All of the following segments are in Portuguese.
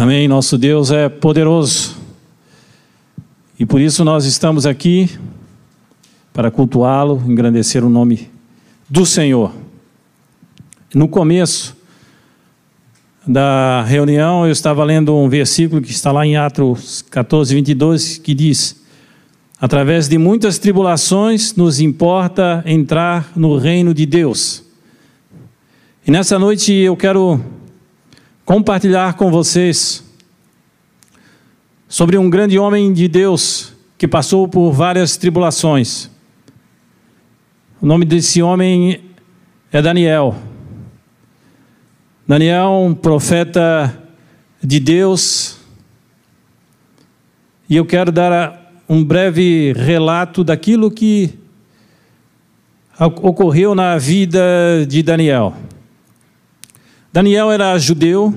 Amém. Nosso Deus é poderoso. E por isso nós estamos aqui para cultuá-lo, engrandecer o nome do Senhor. No começo da reunião, eu estava lendo um versículo que está lá em Atos 14, 22, que diz: Através de muitas tribulações, nos importa entrar no reino de Deus. E nessa noite eu quero compartilhar com vocês sobre um grande homem de Deus que passou por várias tribulações. O nome desse homem é Daniel. Daniel, um profeta de Deus. E eu quero dar um breve relato daquilo que ocorreu na vida de Daniel. Daniel era judeu,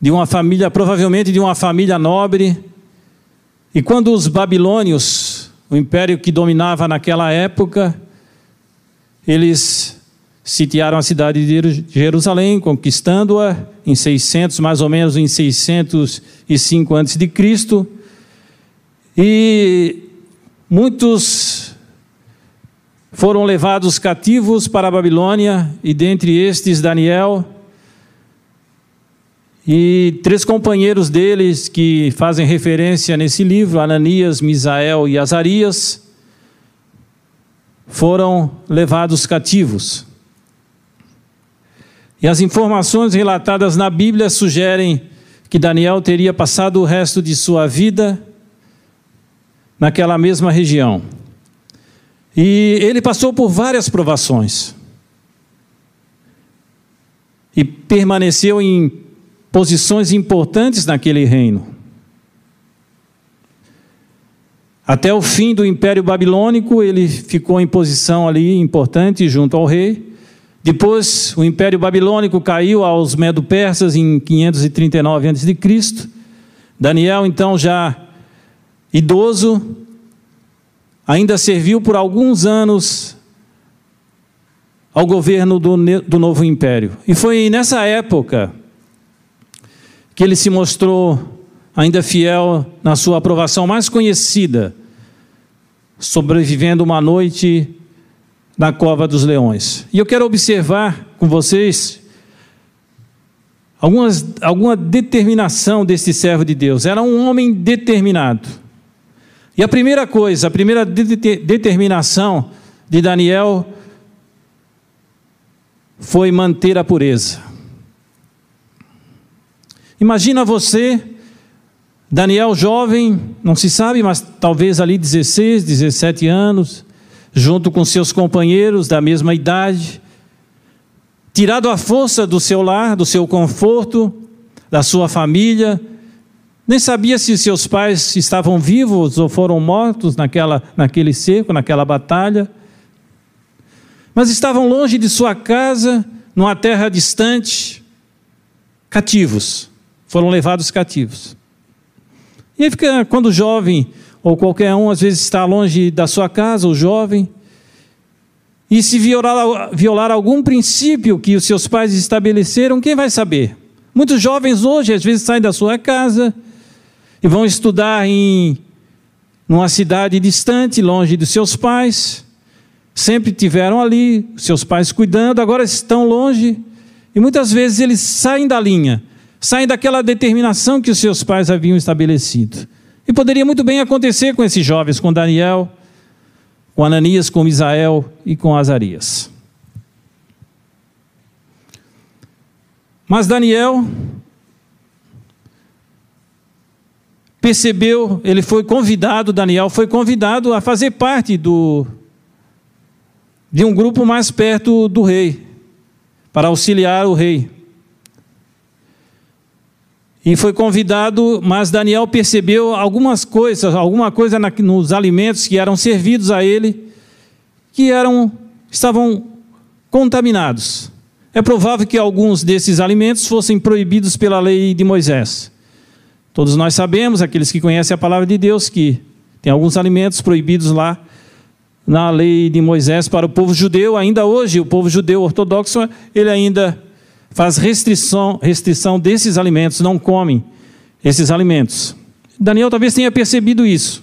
de uma família, provavelmente de uma família nobre, e quando os babilônios, o império que dominava naquela época, eles sitiaram a cidade de Jerusalém, conquistando-a em 600, mais ou menos em 605 a.C. E muitos foram levados cativos para a Babilônia, e dentre estes Daniel e três companheiros deles que fazem referência nesse livro, Ananias, Misael e Azarias, foram levados cativos. E as informações relatadas na Bíblia sugerem que Daniel teria passado o resto de sua vida naquela mesma região. E ele passou por várias provações. E permaneceu em posições importantes naquele reino. Até o fim do Império Babilônico, ele ficou em posição ali importante junto ao rei. Depois, o Império Babilônico caiu aos Medo-Persas em 539 a.C. Daniel, então, já idoso, ainda serviu por alguns anos ao governo do, do novo império. E foi nessa época que ele se mostrou ainda fiel na sua aprovação mais conhecida, sobrevivendo uma noite na cova dos leões. E eu quero observar com vocês algumas, alguma determinação deste servo de Deus. Era um homem determinado. E a primeira coisa, a primeira de de determinação de Daniel foi manter a pureza. Imagina você, Daniel jovem, não se sabe, mas talvez ali 16, 17 anos, junto com seus companheiros da mesma idade, tirado à força do seu lar, do seu conforto, da sua família, nem sabia se seus pais estavam vivos ou foram mortos naquela, naquele cerco, naquela batalha. Mas estavam longe de sua casa, numa terra distante, cativos. Foram levados cativos. E aí fica, quando o jovem, ou qualquer um, às vezes está longe da sua casa, o jovem, e se violar, violar algum princípio que os seus pais estabeleceram, quem vai saber? Muitos jovens hoje, às vezes, saem da sua casa, e vão estudar em numa cidade distante, longe dos seus pais. Sempre tiveram ali, seus pais cuidando, agora estão longe. E muitas vezes eles saem da linha, saem daquela determinação que os seus pais haviam estabelecido. E poderia muito bem acontecer com esses jovens, com Daniel, com Ananias, com Misael e com Azarias. Mas Daniel percebeu, ele foi convidado, Daniel foi convidado a fazer parte do de um grupo mais perto do rei, para auxiliar o rei. E foi convidado, mas Daniel percebeu algumas coisas, alguma coisa nos alimentos que eram servidos a ele, que eram estavam contaminados. É provável que alguns desses alimentos fossem proibidos pela lei de Moisés. Todos nós sabemos, aqueles que conhecem a palavra de Deus, que tem alguns alimentos proibidos lá na lei de Moisés para o povo judeu. Ainda hoje, o povo judeu ortodoxo, ele ainda faz restrição, restrição desses alimentos, não come esses alimentos. Daniel talvez tenha percebido isso.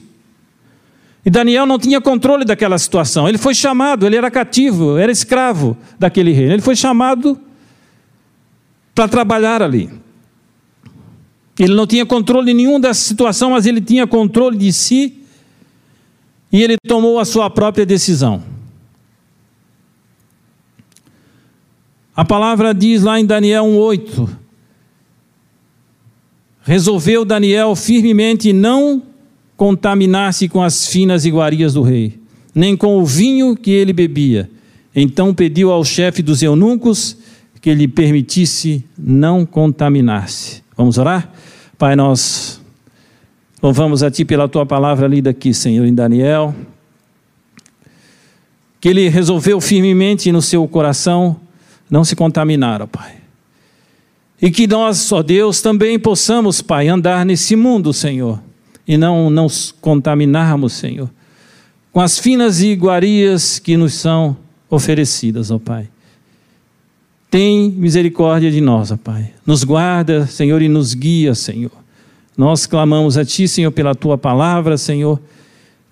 E Daniel não tinha controle daquela situação. Ele foi chamado, ele era cativo, era escravo daquele reino. Ele foi chamado para trabalhar ali. Ele não tinha controle nenhum dessa situação, mas ele tinha controle de si e ele tomou a sua própria decisão. A palavra diz lá em Daniel 1:8. Resolveu Daniel firmemente não contaminar-se com as finas iguarias do rei, nem com o vinho que ele bebia. Então pediu ao chefe dos eunucos que lhe permitisse não contaminar-se. Vamos orar? Pai, nós louvamos a Ti pela Tua palavra lida aqui, Senhor, em Daniel. Que ele resolveu firmemente no seu coração não se contaminar, ó Pai. E que nós, ó Deus, também possamos, Pai, andar nesse mundo, Senhor e não nos contaminarmos, Senhor, com as finas iguarias que nos são oferecidas, ó Pai. Tem misericórdia de nós, ó Pai. Nos guarda, Senhor, e nos guia, Senhor. Nós clamamos a Ti, Senhor, pela Tua palavra, Senhor,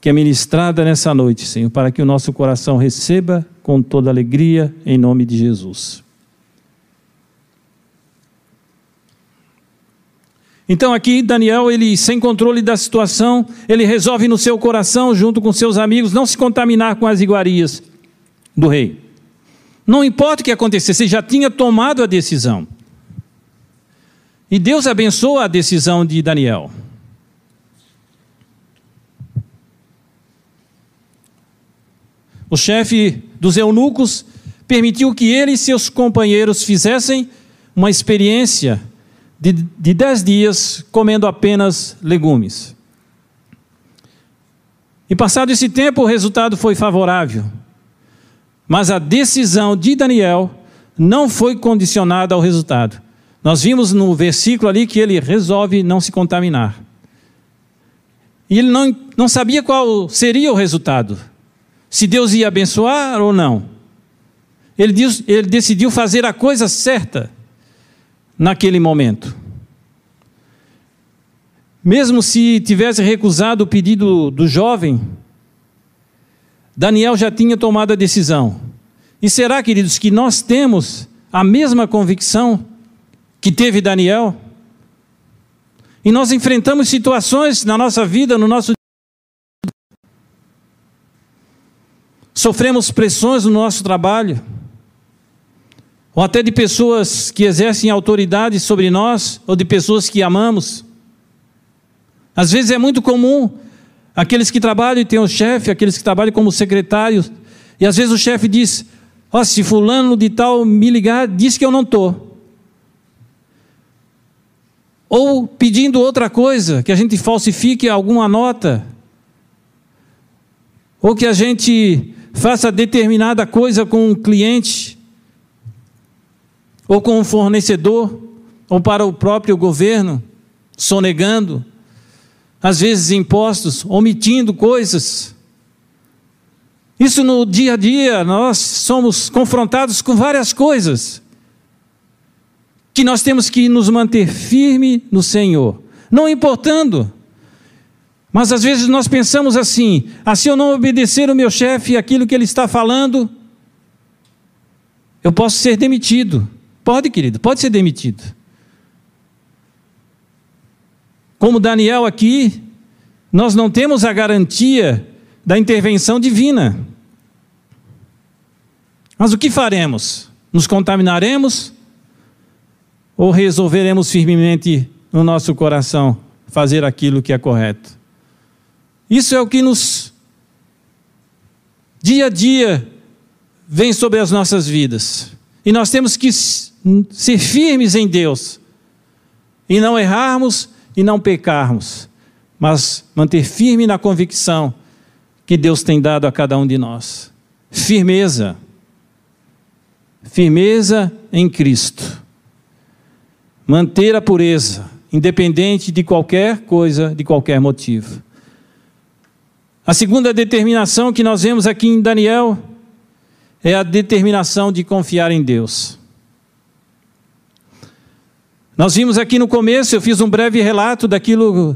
que é ministrada nessa noite, Senhor, para que o nosso coração receba com toda alegria, em nome de Jesus. Então aqui Daniel, ele sem controle da situação, ele resolve no seu coração, junto com seus amigos, não se contaminar com as iguarias do rei. Não importa o que acontecesse, ele já tinha tomado a decisão. E Deus abençoa a decisão de Daniel. O chefe dos eunucos permitiu que ele e seus companheiros fizessem uma experiência de, de dez dias comendo apenas legumes. E passado esse tempo, o resultado foi favorável. Mas a decisão de Daniel não foi condicionada ao resultado. Nós vimos no versículo ali que ele resolve não se contaminar. E ele não, não sabia qual seria o resultado. Se Deus ia abençoar ou não. Ele, diz, ele decidiu fazer a coisa certa naquele momento. Mesmo se tivesse recusado o pedido do jovem, Daniel já tinha tomado a decisão. E será, queridos, que nós temos a mesma convicção que teve Daniel? E nós enfrentamos situações na nossa vida, no nosso sofremos pressões no nosso trabalho ou até de pessoas que exercem autoridade sobre nós, ou de pessoas que amamos. Às vezes é muito comum aqueles que trabalham e têm o chefe, aqueles que trabalham como secretários, e às vezes o chefe diz: Ó, oh, se fulano de tal me ligar, diz que eu não estou. Ou pedindo outra coisa, que a gente falsifique alguma nota, ou que a gente faça determinada coisa com um cliente ou com um fornecedor, ou para o próprio governo, sonegando, às vezes impostos, omitindo coisas. Isso no dia a dia, nós somos confrontados com várias coisas que nós temos que nos manter firme no Senhor, não importando. Mas às vezes nós pensamos assim: ah, se eu não obedecer o meu chefe aquilo que ele está falando, eu posso ser demitido. Pode, querido, pode ser demitido. Como Daniel aqui, nós não temos a garantia da intervenção divina. Mas o que faremos? Nos contaminaremos? Ou resolveremos firmemente no nosso coração fazer aquilo que é correto? Isso é o que nos, dia a dia, vem sobre as nossas vidas. E nós temos que ser firmes em Deus e não errarmos e não pecarmos, mas manter firme na convicção que Deus tem dado a cada um de nós. Firmeza. Firmeza em Cristo. Manter a pureza, independente de qualquer coisa, de qualquer motivo. A segunda determinação que nós vemos aqui em Daniel é a determinação de confiar em Deus. Nós vimos aqui no começo, eu fiz um breve relato daquilo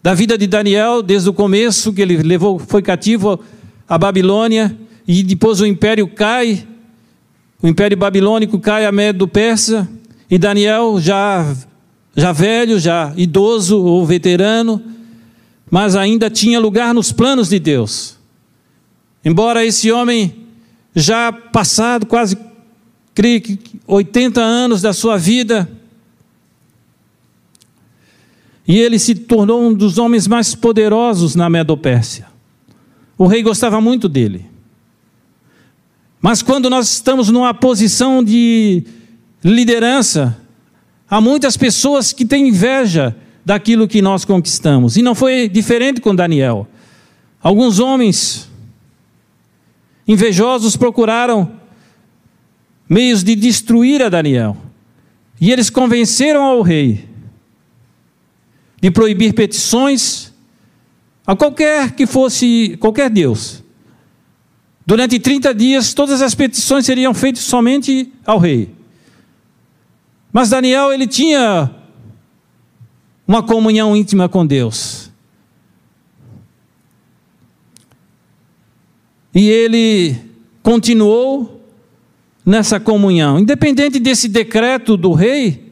da vida de Daniel desde o começo que ele levou foi cativo à Babilônia e depois o império cai, o império babilônico cai a Média do Persa e Daniel já já velho, já idoso ou veterano, mas ainda tinha lugar nos planos de Deus. Embora esse homem já passado quase creio que 80 anos da sua vida, e ele se tornou um dos homens mais poderosos na Medopérsia. O rei gostava muito dele. Mas quando nós estamos numa posição de liderança, há muitas pessoas que têm inveja daquilo que nós conquistamos. E não foi diferente com Daniel. Alguns homens invejosos procuraram meios de destruir a Daniel. E eles convenceram ao rei de proibir petições a qualquer que fosse, qualquer Deus. Durante 30 dias, todas as petições seriam feitas somente ao rei. Mas Daniel, ele tinha uma comunhão íntima com Deus. E ele continuou nessa comunhão, independente desse decreto do rei,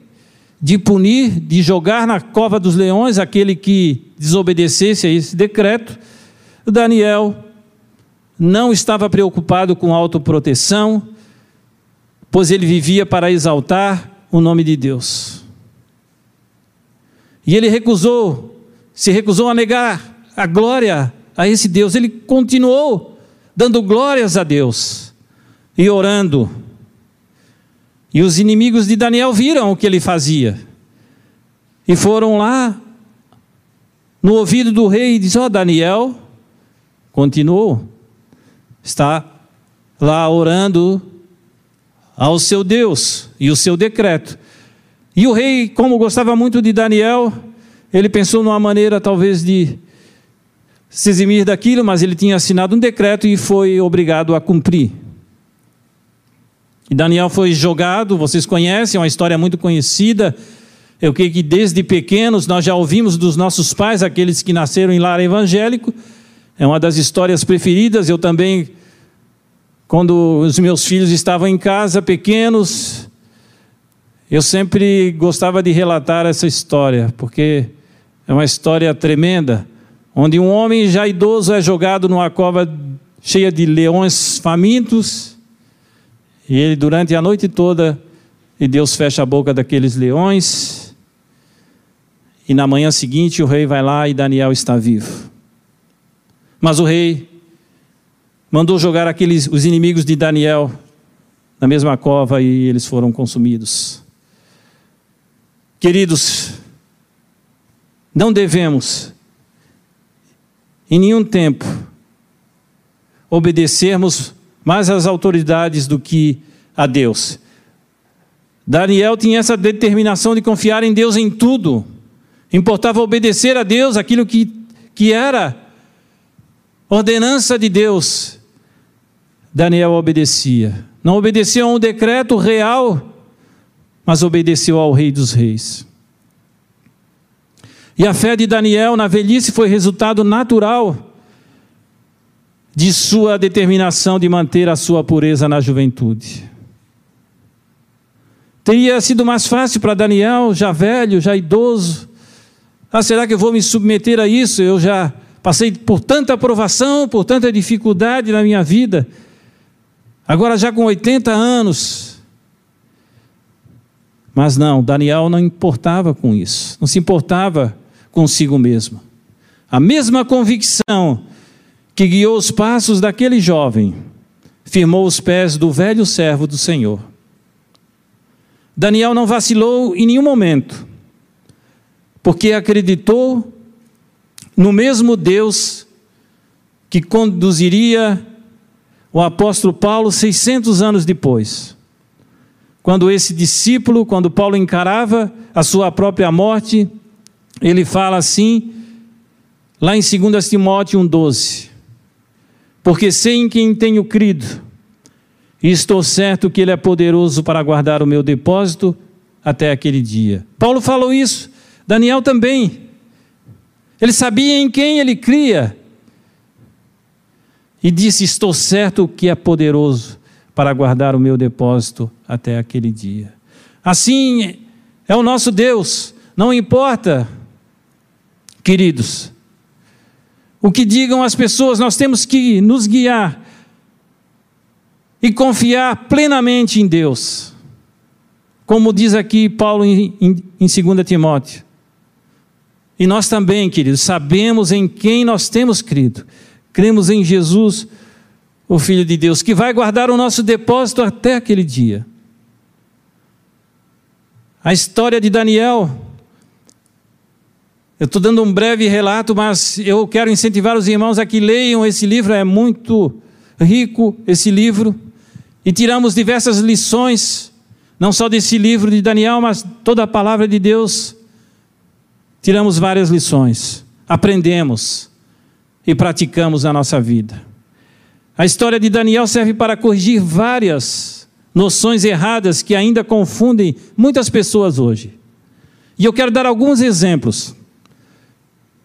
de punir, de jogar na cova dos leões aquele que desobedecesse a esse decreto, Daniel não estava preocupado com autoproteção, pois ele vivia para exaltar o nome de Deus. E ele recusou, se recusou a negar a glória a esse Deus. Ele continuou dando glórias a Deus e orando e os inimigos de Daniel viram o que ele fazia. E foram lá no ouvido do rei e disse: Ó, Daniel continuou, está lá orando ao seu Deus e o seu decreto. E o rei, como gostava muito de Daniel, ele pensou numa maneira talvez de se eximir daquilo, mas ele tinha assinado um decreto e foi obrigado a cumprir. E Daniel foi jogado, vocês conhecem, é uma história muito conhecida. Eu creio que desde pequenos nós já ouvimos dos nossos pais, aqueles que nasceram em lar evangélico. É uma das histórias preferidas. Eu também, quando os meus filhos estavam em casa, pequenos, eu sempre gostava de relatar essa história, porque é uma história tremenda, onde um homem já idoso é jogado numa cova cheia de leões famintos e ele, durante a noite toda, e Deus fecha a boca daqueles leões. E na manhã seguinte o rei vai lá e Daniel está vivo. Mas o rei mandou jogar aqueles os inimigos de Daniel na mesma cova e eles foram consumidos. Queridos, não devemos em nenhum tempo obedecermos mais às autoridades do que a Deus. Daniel tinha essa determinação de confiar em Deus em tudo. Importava obedecer a Deus aquilo que, que era ordenança de Deus. Daniel obedecia. Não obedeceu a um decreto real, mas obedeceu ao Rei dos Reis. E a fé de Daniel na velhice foi resultado natural de sua determinação de manter a sua pureza na juventude. Teria sido mais fácil para Daniel, já velho, já idoso. Ah, será que eu vou me submeter a isso? Eu já passei por tanta provação, por tanta dificuldade na minha vida. Agora já com 80 anos. Mas não, Daniel não importava com isso, não se importava consigo mesmo. A mesma convicção que guiou os passos daquele jovem, firmou os pés do velho servo do Senhor. Daniel não vacilou em nenhum momento, porque acreditou no mesmo Deus que conduziria o apóstolo Paulo 600 anos depois. Quando esse discípulo, quando Paulo encarava a sua própria morte, ele fala assim, lá em 2 Timóteo 1,12: porque sei em quem tenho crido, e estou certo que Ele é poderoso para guardar o meu depósito até aquele dia. Paulo falou isso, Daniel também. Ele sabia em quem ele cria. E disse: Estou certo que é poderoso para guardar o meu depósito até aquele dia. Assim é o nosso Deus, não importa, queridos, o que digam as pessoas, nós temos que nos guiar e confiar plenamente em Deus. Como diz aqui Paulo em, em, em 2 Timóteo. E nós também, queridos, sabemos em quem nós temos crido. Cremos em Jesus, o Filho de Deus, que vai guardar o nosso depósito até aquele dia. A história de Daniel, eu estou dando um breve relato, mas eu quero incentivar os irmãos a que leiam esse livro, é muito rico esse livro, e tiramos diversas lições, não só desse livro de Daniel, mas toda a palavra de Deus. Tiramos várias lições, aprendemos e praticamos na nossa vida. A história de Daniel serve para corrigir várias noções erradas que ainda confundem muitas pessoas hoje. E eu quero dar alguns exemplos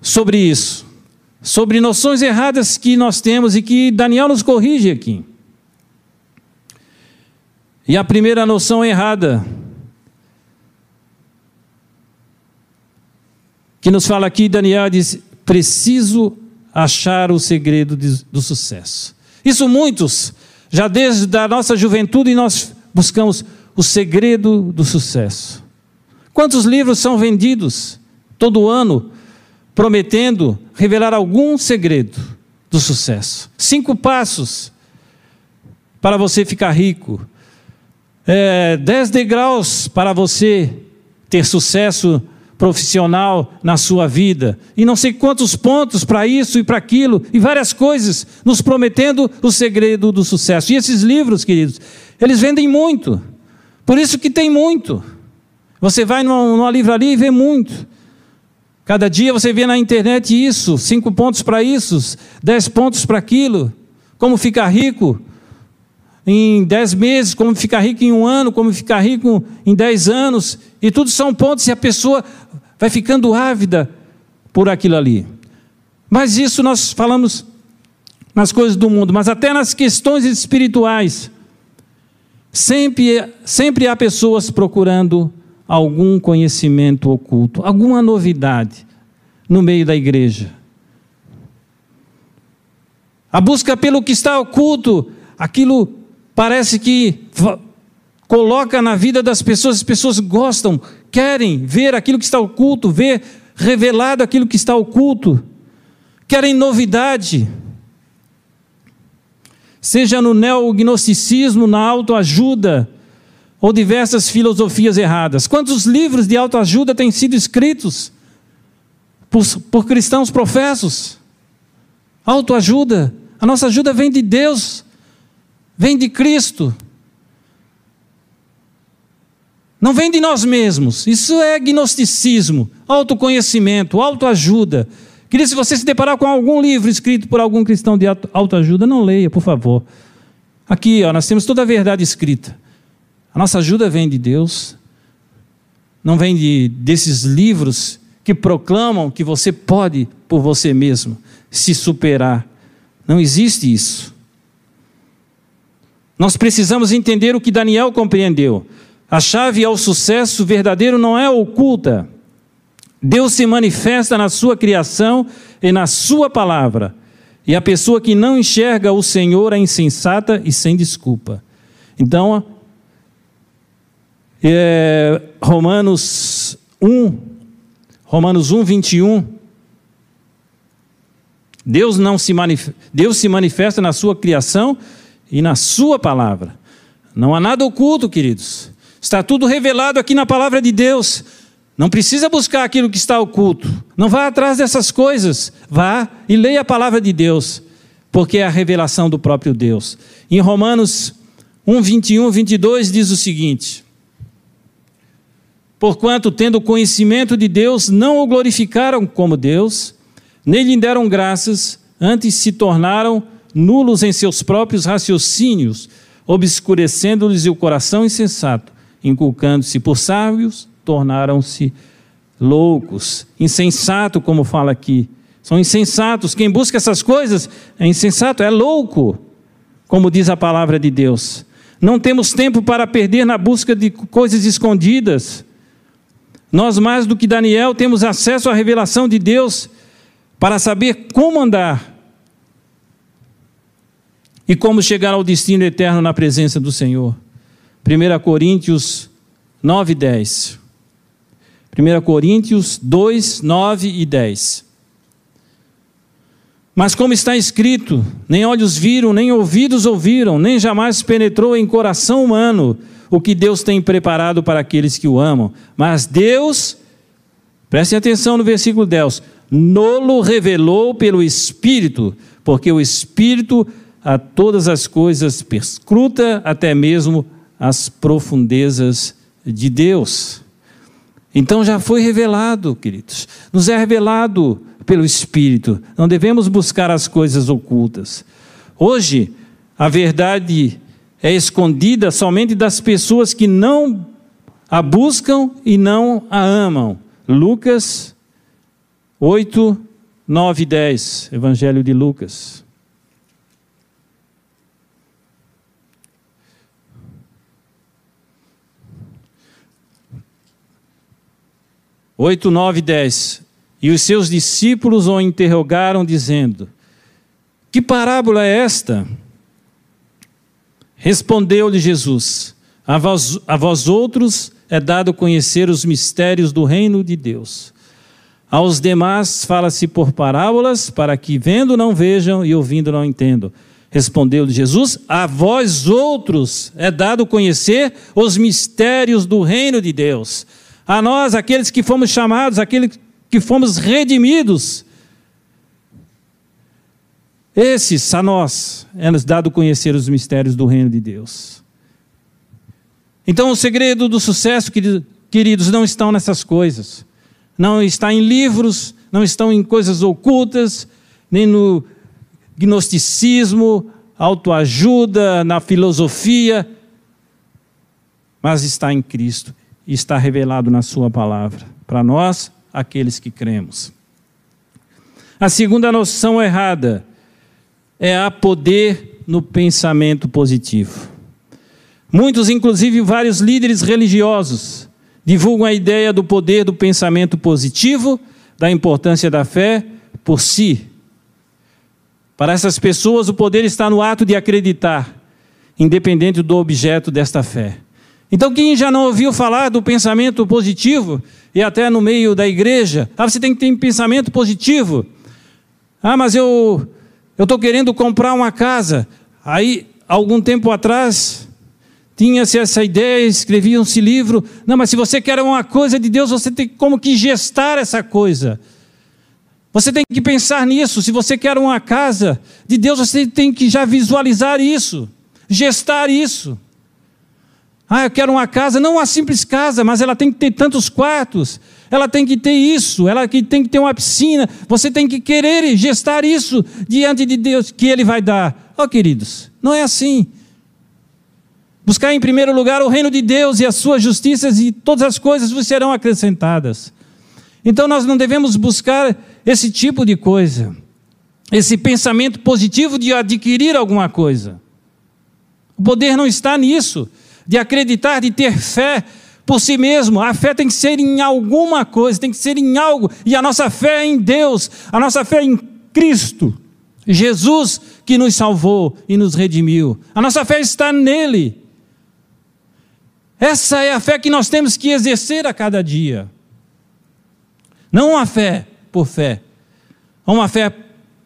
sobre isso, sobre noções erradas que nós temos e que Daniel nos corrige aqui. E a primeira noção errada que nos fala aqui, Daniel diz: preciso achar o segredo de, do sucesso. Isso muitos, já desde a nossa juventude, nós buscamos o segredo do sucesso. Quantos livros são vendidos todo ano prometendo revelar algum segredo do sucesso? Cinco passos para você ficar rico. É, dez degraus para você ter sucesso profissional na sua vida, e não sei quantos pontos para isso e para aquilo, e várias coisas, nos prometendo o segredo do sucesso. E esses livros, queridos, eles vendem muito, por isso que tem muito. Você vai numa, numa livraria e vê muito. Cada dia você vê na internet isso, cinco pontos para isso, dez pontos para aquilo, como ficar rico em dez meses, como ficar rico em um ano, como ficar rico em dez anos, e tudo são pontos e a pessoa vai ficando ávida por aquilo ali. Mas isso nós falamos nas coisas do mundo, mas até nas questões espirituais. Sempre, sempre há pessoas procurando algum conhecimento oculto, alguma novidade no meio da igreja. A busca pelo que está oculto, aquilo parece que coloca na vida das pessoas, as pessoas gostam, querem ver aquilo que está oculto, ver revelado aquilo que está oculto, querem novidade. Seja no neognosticismo, na autoajuda, ou diversas filosofias erradas. Quantos livros de autoajuda têm sido escritos por, por cristãos professos? Autoajuda. A nossa ajuda vem de Deus, vem de Cristo. Não vem de nós mesmos. Isso é gnosticismo, autoconhecimento, autoajuda. Queria, se você se deparar com algum livro escrito por algum cristão de autoajuda, não leia, por favor. Aqui, ó, nós temos toda a verdade escrita. A nossa ajuda vem de Deus, não vem de, desses livros que proclamam que você pode, por você mesmo, se superar. Não existe isso. Nós precisamos entender o que Daniel compreendeu. A chave ao sucesso verdadeiro não é oculta. Deus se manifesta na sua criação e na sua palavra. E a pessoa que não enxerga o Senhor é insensata e sem desculpa. Então, é, Romanos 1, Romanos 1, 21. Deus, não se manif Deus se manifesta na sua criação e na sua palavra. Não há nada oculto, queridos. Está tudo revelado aqui na palavra de Deus. Não precisa buscar aquilo que está oculto. Não vá atrás dessas coisas. Vá e leia a palavra de Deus, porque é a revelação do próprio Deus. Em Romanos 1, 21, 22 diz o seguinte: Porquanto, tendo conhecimento de Deus, não o glorificaram como Deus, nem lhe deram graças, antes se tornaram nulos em seus próprios raciocínios, obscurecendo-lhes o coração insensato inculcando-se por sábios, tornaram-se loucos. Insensato, como fala aqui. São insensatos. Quem busca essas coisas é insensato, é louco, como diz a palavra de Deus. Não temos tempo para perder na busca de coisas escondidas. Nós, mais do que Daniel, temos acesso à revelação de Deus para saber como andar e como chegar ao destino eterno na presença do Senhor. 1 Coríntios 9, 10. 1 Coríntios 2, 9 e 10. Mas como está escrito, nem olhos viram, nem ouvidos ouviram, nem jamais penetrou em coração humano o que Deus tem preparado para aqueles que o amam. Mas Deus, prestem atenção no versículo 10, nolo revelou pelo Espírito, porque o Espírito a todas as coisas perscruta até mesmo as profundezas de Deus. Então já foi revelado, queridos, nos é revelado pelo Espírito, não devemos buscar as coisas ocultas. Hoje, a verdade é escondida somente das pessoas que não a buscam e não a amam. Lucas 8, 9 e 10, Evangelho de Lucas. Oito, nove, dez. E os seus discípulos o interrogaram, dizendo: Que parábola é esta? Respondeu-lhe Jesus: a vós, a vós outros é dado conhecer os mistérios do reino de Deus. Aos demais fala-se por parábolas, para que vendo não vejam e ouvindo não entendam. Respondeu-lhe Jesus: A vós outros é dado conhecer os mistérios do reino de Deus. A nós, aqueles que fomos chamados, aqueles que fomos redimidos, esses, a nós, é-nos dado conhecer os mistérios do reino de Deus. Então, o segredo do sucesso, queridos, não estão nessas coisas. Não está em livros, não estão em coisas ocultas, nem no gnosticismo, autoajuda, na filosofia, mas está em Cristo e está revelado na Sua palavra, para nós, aqueles que cremos. A segunda noção errada é há poder no pensamento positivo. Muitos, inclusive vários líderes religiosos, divulgam a ideia do poder do pensamento positivo, da importância da fé por si. Para essas pessoas, o poder está no ato de acreditar, independente do objeto desta fé. Então, quem já não ouviu falar do pensamento positivo, e até no meio da igreja, ah, você tem que ter um pensamento positivo. Ah, mas eu estou querendo comprar uma casa. Aí, algum tempo atrás, tinha-se essa ideia, escrevia-se livro. Não, mas se você quer uma coisa de Deus, você tem como que gestar essa coisa. Você tem que pensar nisso. Se você quer uma casa de Deus, você tem que já visualizar isso, gestar isso. Ah, eu quero uma casa, não uma simples casa, mas ela tem que ter tantos quartos, ela tem que ter isso, ela tem que ter uma piscina. Você tem que querer gestar isso diante de Deus, que Ele vai dar. Ó, oh, queridos, não é assim. Buscar em primeiro lugar o reino de Deus e as suas justiças, e todas as coisas vos serão acrescentadas. Então nós não devemos buscar esse tipo de coisa, esse pensamento positivo de adquirir alguma coisa. O poder não está nisso, de acreditar, de ter fé por si mesmo. A fé tem que ser em alguma coisa, tem que ser em algo. E a nossa fé é em Deus, a nossa fé é em Cristo. Jesus que nos salvou e nos redimiu. A nossa fé está nele. Essa é a fé que nós temos que exercer a cada dia. Não uma fé por fé, uma fé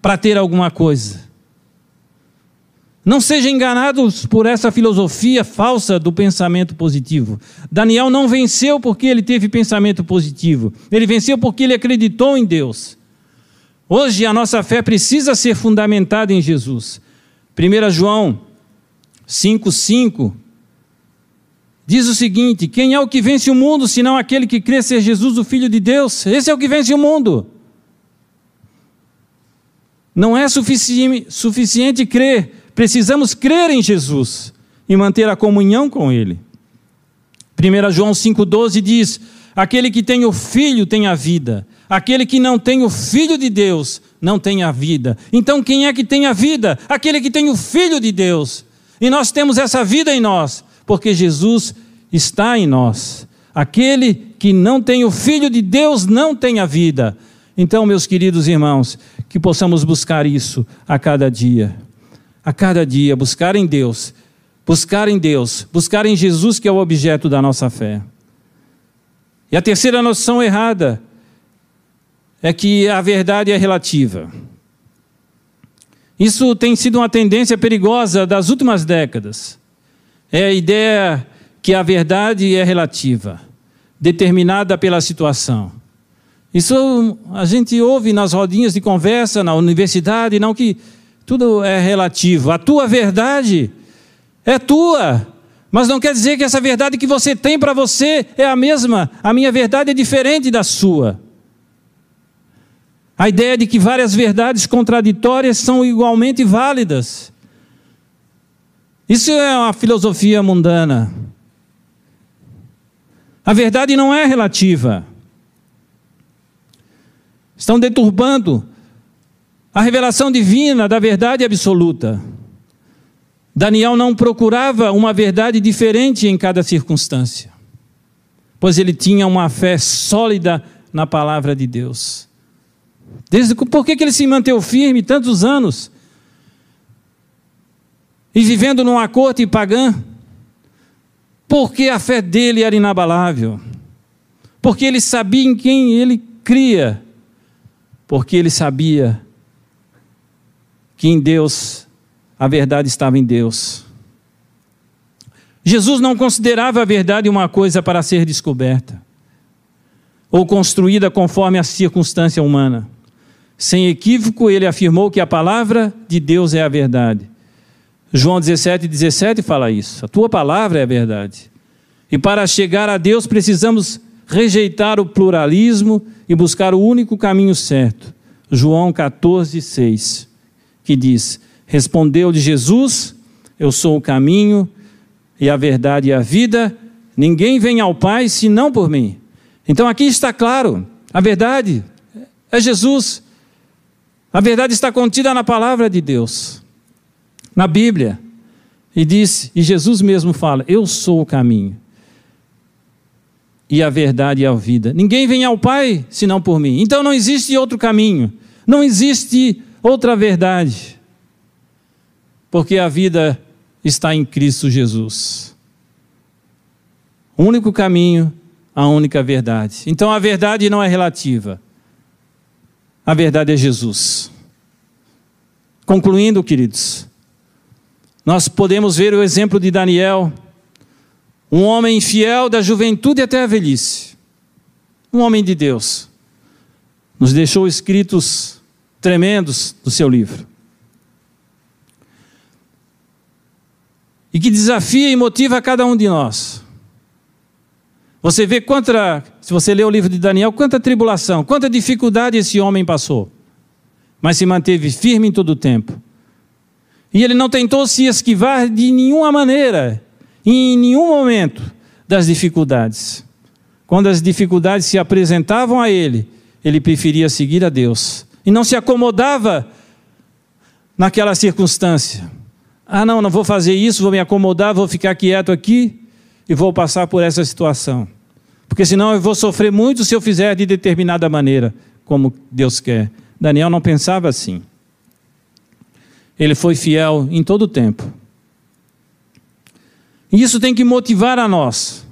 para ter alguma coisa. Não sejam enganados por essa filosofia falsa do pensamento positivo. Daniel não venceu porque ele teve pensamento positivo. Ele venceu porque ele acreditou em Deus. Hoje a nossa fé precisa ser fundamentada em Jesus. 1 João 5,5 diz o seguinte: Quem é o que vence o mundo, senão aquele que crê ser Jesus, o Filho de Deus? Esse é o que vence o mundo. Não é sufici suficiente crer Precisamos crer em Jesus e manter a comunhão com Ele. 1 João 5,12 diz: Aquele que tem o filho tem a vida, aquele que não tem o filho de Deus não tem a vida. Então quem é que tem a vida? Aquele que tem o filho de Deus. E nós temos essa vida em nós, porque Jesus está em nós. Aquele que não tem o filho de Deus não tem a vida. Então, meus queridos irmãos, que possamos buscar isso a cada dia. A cada dia, buscar em Deus, buscar em Deus, buscar em Jesus, que é o objeto da nossa fé. E a terceira noção errada é que a verdade é relativa. Isso tem sido uma tendência perigosa das últimas décadas. É a ideia que a verdade é relativa, determinada pela situação. Isso a gente ouve nas rodinhas de conversa, na universidade, não que tudo é relativo. A tua verdade é tua, mas não quer dizer que essa verdade que você tem para você é a mesma. A minha verdade é diferente da sua. A ideia de que várias verdades contraditórias são igualmente válidas. Isso é uma filosofia mundana. A verdade não é relativa estão deturbando a revelação divina da verdade absoluta. Daniel não procurava uma verdade diferente em cada circunstância, pois ele tinha uma fé sólida na palavra de Deus. Desde, por que, que ele se manteve firme tantos anos? E vivendo numa corte pagã? Porque a fé dele era inabalável. Porque ele sabia em quem ele cria porque ele sabia que em Deus a verdade estava em Deus. Jesus não considerava a verdade uma coisa para ser descoberta ou construída conforme a circunstância humana. Sem equívoco, ele afirmou que a palavra de Deus é a verdade. João 17, 17 fala isso. A tua palavra é a verdade. E para chegar a Deus precisamos rejeitar o pluralismo e buscar o único caminho certo. João 14, 6, que diz: Respondeu-lhe Jesus: Eu sou o caminho e a verdade e a vida, ninguém vem ao Pai senão por mim. Então aqui está claro: a verdade é Jesus. A verdade está contida na palavra de Deus, na Bíblia. E diz, e Jesus mesmo fala: Eu sou o caminho e a verdade e a vida. Ninguém vem ao Pai senão por mim. Então não existe outro caminho, não existe outra verdade, porque a vida está em Cristo Jesus. O único caminho, a única verdade. Então a verdade não é relativa, a verdade é Jesus. Concluindo, queridos, nós podemos ver o exemplo de Daniel um homem fiel da juventude até a velhice. Um homem de Deus. Nos deixou escritos tremendos do seu livro. E que desafia e motiva cada um de nós. Você vê quanta, se você lê o livro de Daniel, quanta tribulação, quanta dificuldade esse homem passou, mas se manteve firme em todo o tempo. E ele não tentou se esquivar de nenhuma maneira, em nenhum momento das dificuldades. Quando as dificuldades se apresentavam a ele, ele preferia seguir a Deus e não se acomodava naquela circunstância. Ah, não, não vou fazer isso, vou me acomodar, vou ficar quieto aqui e vou passar por essa situação. Porque senão eu vou sofrer muito se eu fizer de determinada maneira, como Deus quer. Daniel não pensava assim. Ele foi fiel em todo o tempo. E isso tem que motivar a nós,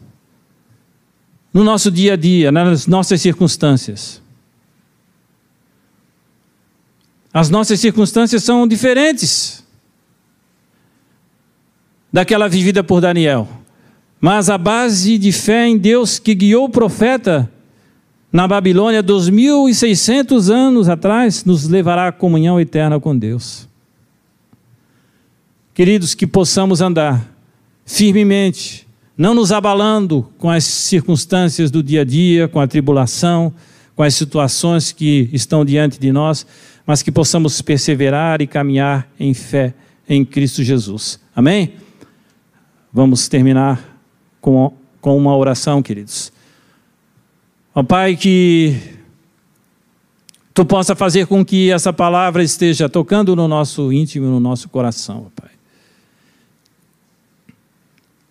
no nosso dia a dia, nas nossas circunstâncias. As nossas circunstâncias são diferentes daquela vivida por Daniel. Mas a base de fé em Deus que guiou o profeta na Babilônia 2600 anos atrás nos levará à comunhão eterna com Deus. Queridos, que possamos andar firmemente, não nos abalando com as circunstâncias do dia a dia, com a tribulação, com as situações que estão diante de nós, mas que possamos perseverar e caminhar em fé em Cristo Jesus. Amém? Vamos terminar com com uma oração, queridos. Ó Pai, que Tu possa fazer com que essa palavra esteja tocando no nosso íntimo, no nosso coração, ó Pai.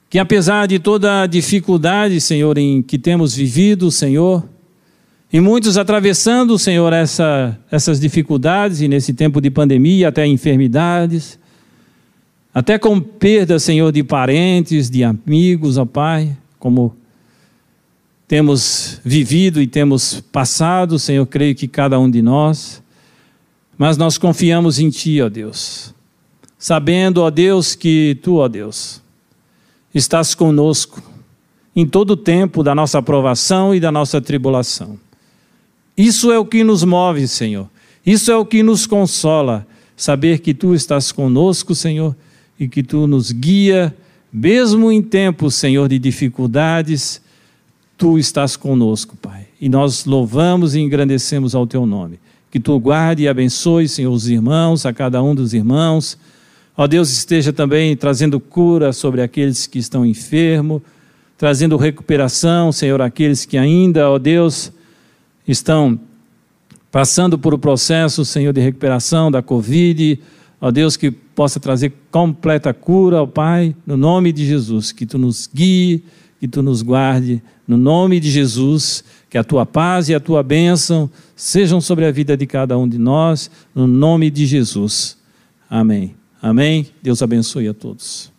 Que apesar de toda a dificuldade, Senhor, em que temos vivido, Senhor, e muitos atravessando, Senhor, essa, essas dificuldades e nesse tempo de pandemia, até enfermidades, até com perda, Senhor, de parentes, de amigos, ó Pai, como temos vivido e temos passado, Senhor, creio que cada um de nós, mas nós confiamos em Ti, ó Deus, sabendo, ó Deus, que Tu, ó Deus, estás conosco em todo o tempo da nossa aprovação e da nossa tribulação. Isso é o que nos move, Senhor. Isso é o que nos consola, saber que Tu estás conosco, Senhor, e que tu nos guia, mesmo em tempos, Senhor, de dificuldades, tu estás conosco, Pai. E nós louvamos e engrandecemos ao teu nome. Que tu guarde e abençoe, Senhor, os irmãos, a cada um dos irmãos. Ó Deus, esteja também trazendo cura sobre aqueles que estão enfermos, trazendo recuperação, Senhor, aqueles que ainda, ó Deus, estão passando por o processo, Senhor, de recuperação da Covid. Ó Deus, que possa trazer completa cura ao Pai, no nome de Jesus, que tu nos guie, que tu nos guarde, no nome de Jesus, que a tua paz e a tua bênção sejam sobre a vida de cada um de nós, no nome de Jesus. Amém. Amém. Deus abençoe a todos.